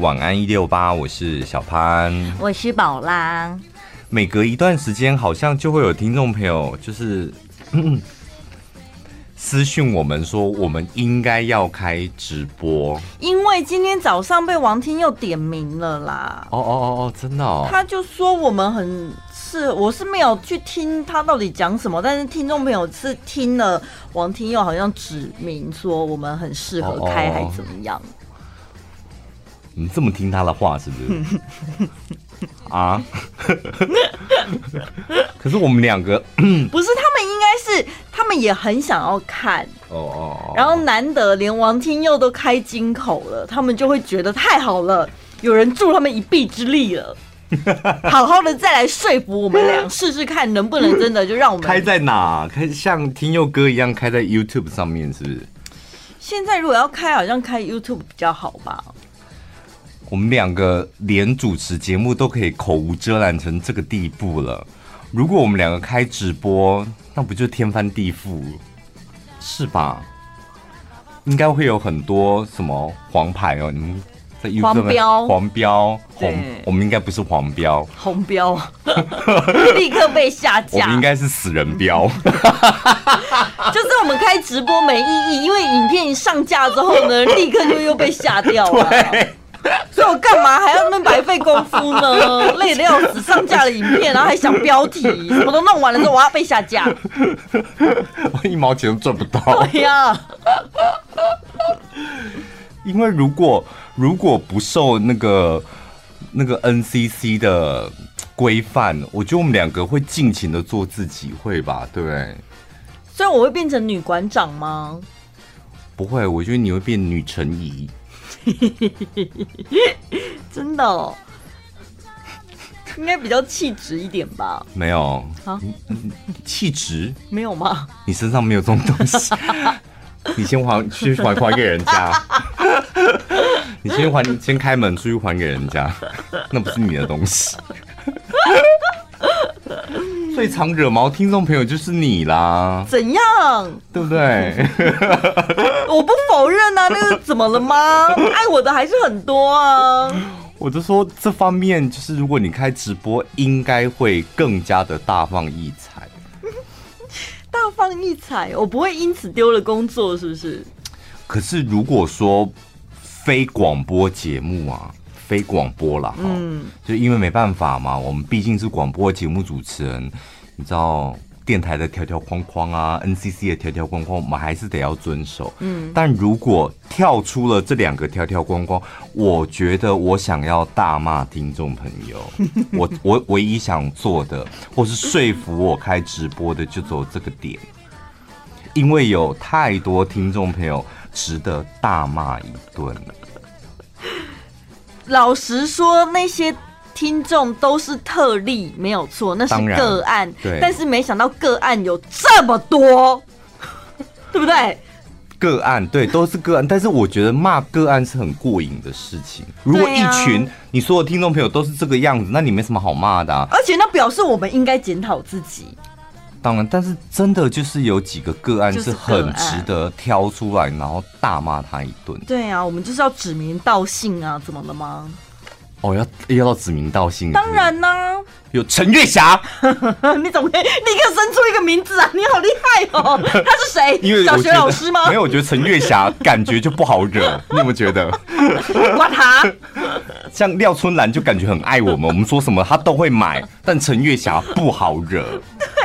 晚安一六八，我是小潘，我是宝拉。每隔一段时间，好像就会有听众朋友就是嗯 私讯我们说，我们应该要开直播，因为今天早上被王天佑点名了啦。哦哦哦哦，真的哦。他就说我们很是，我是没有去听他到底讲什么，但是听众朋友是听了王天佑好像指明说我们很适合开，还怎么样？你这么听他的话是不是？啊？可是我们两个不是，他们应该是他们也很想要看哦哦，然后难得连王天佑都开金口了，他们就会觉得太好了，有人助他们一臂之力了，好好的再来说服我们俩试试看能不能真的就让我们开在哪？开像听佑哥一样开在 YouTube 上面是不是？现在如果要开，好像开 YouTube 比较好吧。我们两个连主持节目都可以口无遮拦成这个地步了，如果我们两个开直播，那不就天翻地覆，是吧？应该会有很多什么黄牌哦，你们在 YouTube 黄标、黄标、红，我们应该不是黄标，红标，立刻被下架。我们应该是死人标，就是我们开直播没意义，因为影片一上架之后呢，立刻就又被下掉了。所以我干嘛还要那么白费功夫呢？累得要死，上架了影片，然后还想标题，什么都弄完了之后，我要被下架，我一毛钱都赚不到。对呀，因为如果如果不受那个那个 NCC 的规范，我觉得我们两个会尽情的做自己，会吧？对不对？所以我会变成女馆长吗？不会，我觉得你会变女陈怡。真的哦，应该比较气质一点吧？没有啊，气质没有吗？你身上没有这种东西，你先还去还还给人家，你先还先开门出去还给人家，那不是你的东西。最常惹毛听众朋友就是你啦，怎样？对不对？我不否认啊，那个怎么了吗？爱我的还是很多啊。我就说这方面，就是如果你开直播，应该会更加的大放异彩。大放异彩，我不会因此丢了工作，是不是？可是如果说非广播节目啊。非广播了，嗯，就因为没办法嘛，我们毕竟是广播节目主持人，你知道电台的条条框框啊，NCC 的条条框框，我们还是得要遵守，嗯。但如果跳出了这两个条条框框，我觉得我想要大骂听众朋友，我我唯一想做的，或是说服我开直播的，就走这个点，因为有太多听众朋友值得大骂一顿了。老实说，那些听众都是特例，没有错，那是个案。对，但是没想到个案有这么多，对不对？个案对，都是个案。但是我觉得骂个案是很过瘾的事情。如果一群你所有听众朋友都是这个样子，那你没什么好骂的啊。而且那表示我们应该检讨自己。当然，但是真的就是有几个个案是很值得挑出来，然后大骂他一顿。对啊，我们就是要指名道姓啊，怎么了吗？哦，要要到指名道姓。当然呢、啊，有陈月霞，你怎么可以立刻生出一个名字啊？你好厉害哦！他是谁？因为小学老师吗？没有，我觉得陈月霞感觉就不好惹，你有没有觉得？管他，像廖春兰就感觉很爱我们，我们说什么他都会买，但陈月霞不好惹。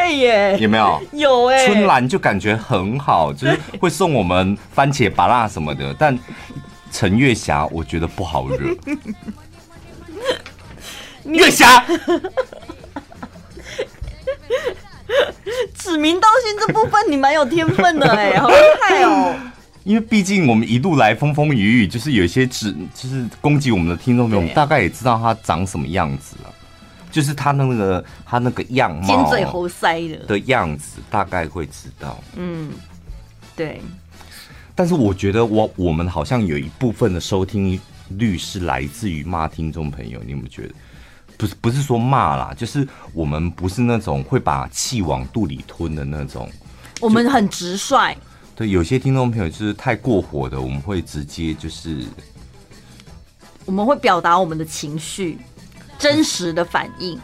对耶，有没有？有哎，春兰就感觉很好，就是会送我们番茄、拔辣什么的。但陈月霞，我觉得不好惹。月霞，指名道姓这部分你蛮有天分的哎，好厉害哦！因为毕竟我们一路来风风雨雨，就是有一些指，就是攻击我们的听众朋友，我们大概也知道他长什么样子了。就是他那个他那个样貌，尖嘴猴腮的的样子，大概会知道。嗯，对。但是我觉得我我们好像有一部分的收听率是来自于骂听众朋友，你有没有觉得？不是不是说骂啦，就是我们不是那种会把气往肚里吞的那种。我们很直率。对，有些听众朋友就是太过火的，我们会直接就是我们会表达我们的情绪，真实的反应。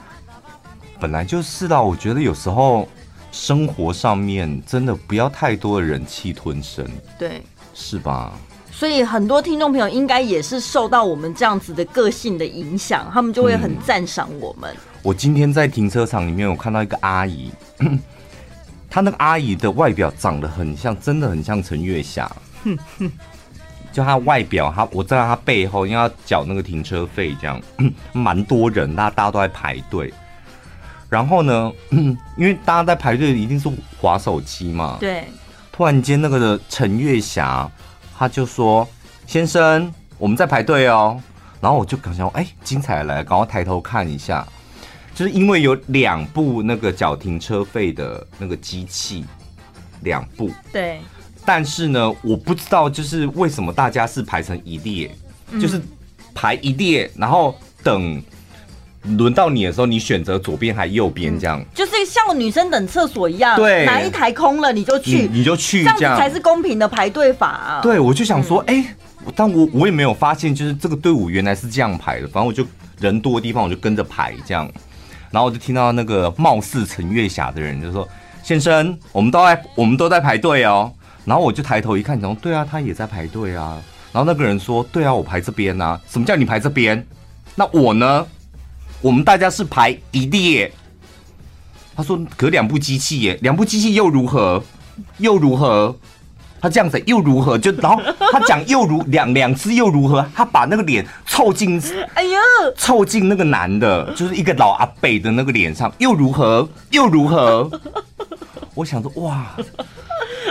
本来就是啦，我觉得有时候生活上面真的不要太多的忍气吞声，对，是吧？所以很多听众朋友应该也是受到我们这样子的个性的影响，他们就会很赞赏我们。嗯。我今天在停车场里面，我看到一个阿姨，她那个阿姨的外表长得很像，真的很像陈月霞。就他外表，他我知道他背后，因为要缴那个停车费，这样 蛮多人，大家大家都在排队。然后呢，因为大家在排队，一定是划手机嘛。对。突然间，那个的陈月霞。他就说：“先生，我们在排队哦。”然后我就刚想：“哎，精彩来了！”赶快抬头看一下，就是因为有两部那个缴停车费的那个机器，两部。对。但是呢，我不知道就是为什么大家是排成一列，嗯、就是排一列，然后等轮到你的时候，你选择左边还是右边这样。就是像女生等厕所一样，对，哪一台空了你就去，你，你就去，这样才是公平的排队法啊。对，我就想说，哎、嗯欸，但我我也没有发现，就是这个队伍原来是这样排的。反正我就人多的地方，我就跟着排这样。然后我就听到那个貌似陈月霞的人就说：“先生，我们都在，我们都在排队哦。”然后我就抬头一看，然后对啊，他也在排队啊。然后那个人说：“对啊，我排这边啊。什么叫你排这边？那我呢？”我们大家是排一列，他说隔两部机器耶，两部机器又如何？又如何？他这样子又如何？就然后他讲又如两两次又如何？他把那个脸凑近，哎呀，凑近那个男的，就是一个老阿北的那个脸上，又如何？又如何？我想说哇，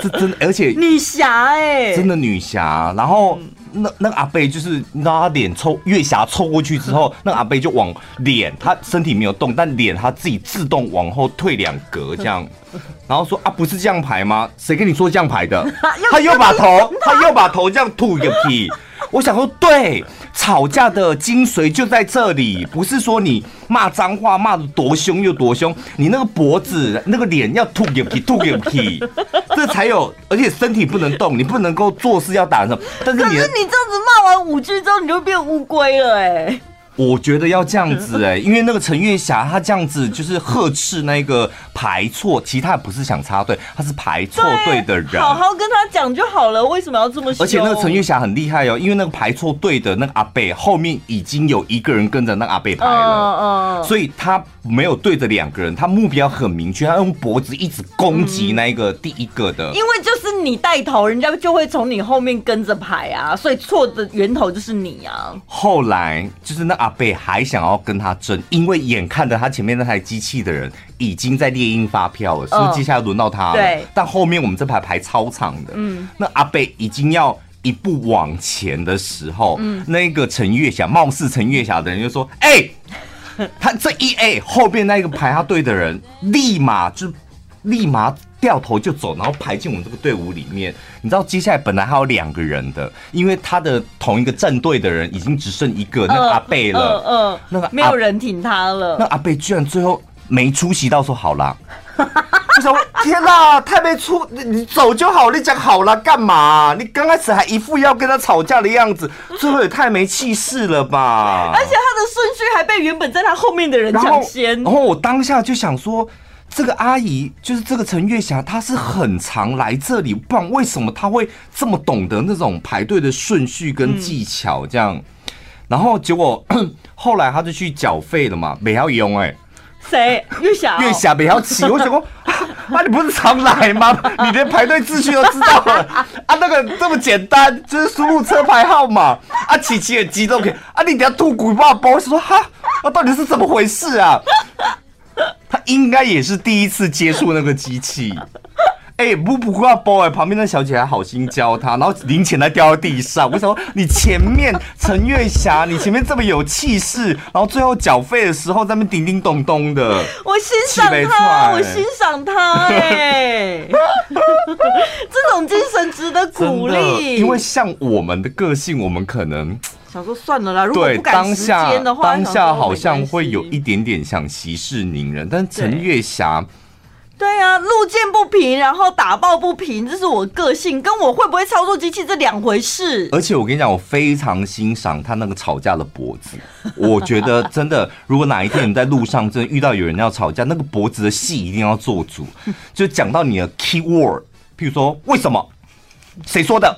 这真的，而且女侠哎，真的女侠，然后。那那个阿贝就是，你知道他脸凑月霞凑过去之后，那个阿贝就往脸，他身体没有动，但脸他自己自动往后退两格这样，然后说啊，不是这样排吗？谁跟你说这样排的？他又把头，他又把头这样吐一个屁。我想说，对，吵架的精髓就在这里，不是说你骂脏话骂的多凶又多凶，你那个脖子那个脸要吐给屁吐个屁，这才有，而且身体不能动，你不能够做事要打什么。但是你，可是你这样子骂完五句之后，你就变乌龟了哎。我觉得要这样子哎、欸，因为那个陈月霞她这样子就是呵斥那个排错，其他不是想插队，他是排错队的人。好好跟他讲就好了，为什么要这么说？而且那个陈玉霞很厉害哦，因为那个排错队的那个阿贝后面已经有一个人跟着那个阿贝排了，嗯，所以他没有对着两个人，他目标很明确，他用脖子一直攻击那一个第一个的。因为就是你带头，人家就会从你后面跟着排啊，所以错的源头就是你啊。后来就是那阿。贝还想要跟他争，因为眼看着他前面那台机器的人已经在猎鹰发票了，是不是接下来轮到他了？对。但后面我们这排排超长的，嗯，那阿贝已经要一步往前的时候，嗯，那个陈月霞，貌似陈月霞的人就说：“哎、欸，他这一哎后边那个排他队的人，立马就立马。”掉头就走，然后排进我们这个队伍里面。你知道接下来本来还有两个人的，因为他的同一个战队的人已经只剩一个，那个阿贝了。嗯、呃呃，那个没有人挺他了。那阿贝居然最后没出席到，说好了。我说天哪，太没出，你走就好，你讲好了干嘛？你刚开始还一副要跟他吵架的样子，最后也太没气势了吧？而且他的顺序还被原本在他后面的人抢先。然后我当下就想说。这个阿姨就是这个陈月霞，她是很常来这里，不然为什么她会这么懂得那种排队的顺序跟技巧？这样，然后结果 后来她就去缴费了嘛，没要用哎，谁？月霞？月霞没要起，我想说，啊，你不是常来吗？你连排队秩序都知道了啊？那个这么简单，就是输入车牌号码啊，琪琪很激动，啊，你等下吐骨爆包，我说哈，啊，到底是怎么回事啊？他应该也是第一次接触那个机器，哎、欸，不不挂包哎，旁边那小姐还好心教他，然后零钱还掉到地上。我想说？你前面陈月霞，你前面这么有气势，然后最后缴费的时候在那边叮叮咚咚的，我欣赏他，我欣赏他，哎，这种精神值得鼓励。因为像我们的个性，我们可能。想说算了啦，如果不赶时间的话，当下好像会有一点点想息事宁人，但陈月霞对啊，路见不平，然后打抱不平，这是我个性，跟我会不会操作机器这两回事。而且我跟你讲，我非常欣赏他那个吵架的脖子。我觉得真的，如果哪一天你在路上真的遇到有人要吵架，那个脖子的戏一定要做足，就讲到你的 key word，譬如说为什么，谁说的，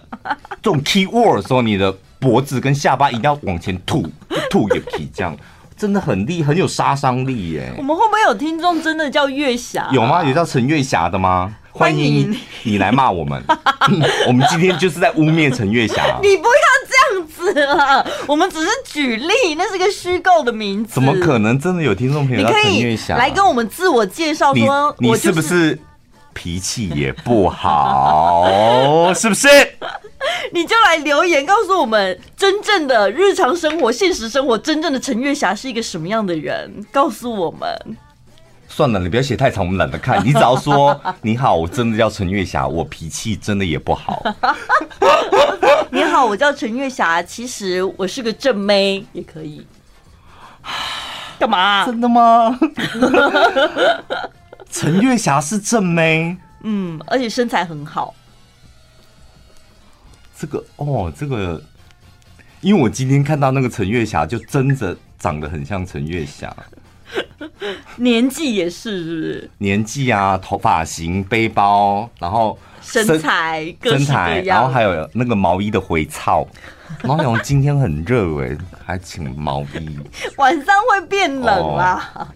这种 key word 的时候，你的脖子跟下巴一定要往前吐，吐也可以这样。真的很厉，很有杀伤力耶！我们会不会有听众真的叫月霞？有吗？有叫陈月霞的吗？欢迎你来骂我们。我们今天就是在污蔑陈月霞。你不要这样子了，我们只是举例，那是个虚构的名字。怎么可能真的有听众朋友叫陈月霞？来跟我们自我介绍说，你是不是脾气也不好？是不是？你就来留言告诉我们，真正的日常生活、现实生活，真正的陈月霞是一个什么样的人？告诉我们。算了，你不要写太长，我们懒得看。你只要说你好，我真的叫陈月霞，我脾气真的也不好。你好，我叫陈月霞，其实我是个正妹，也可以。干嘛？真的吗？陈月霞是正妹，嗯，而且身材很好。这个哦，这个，因为我今天看到那个陈月霞，就真的长得很像陈月霞，年纪也是，是不是？年纪啊，头发型、背包，然后身材、身材，然后还有那个毛衣的回操。毛永今天很热哎，还请毛衣，晚上会变冷啦。哦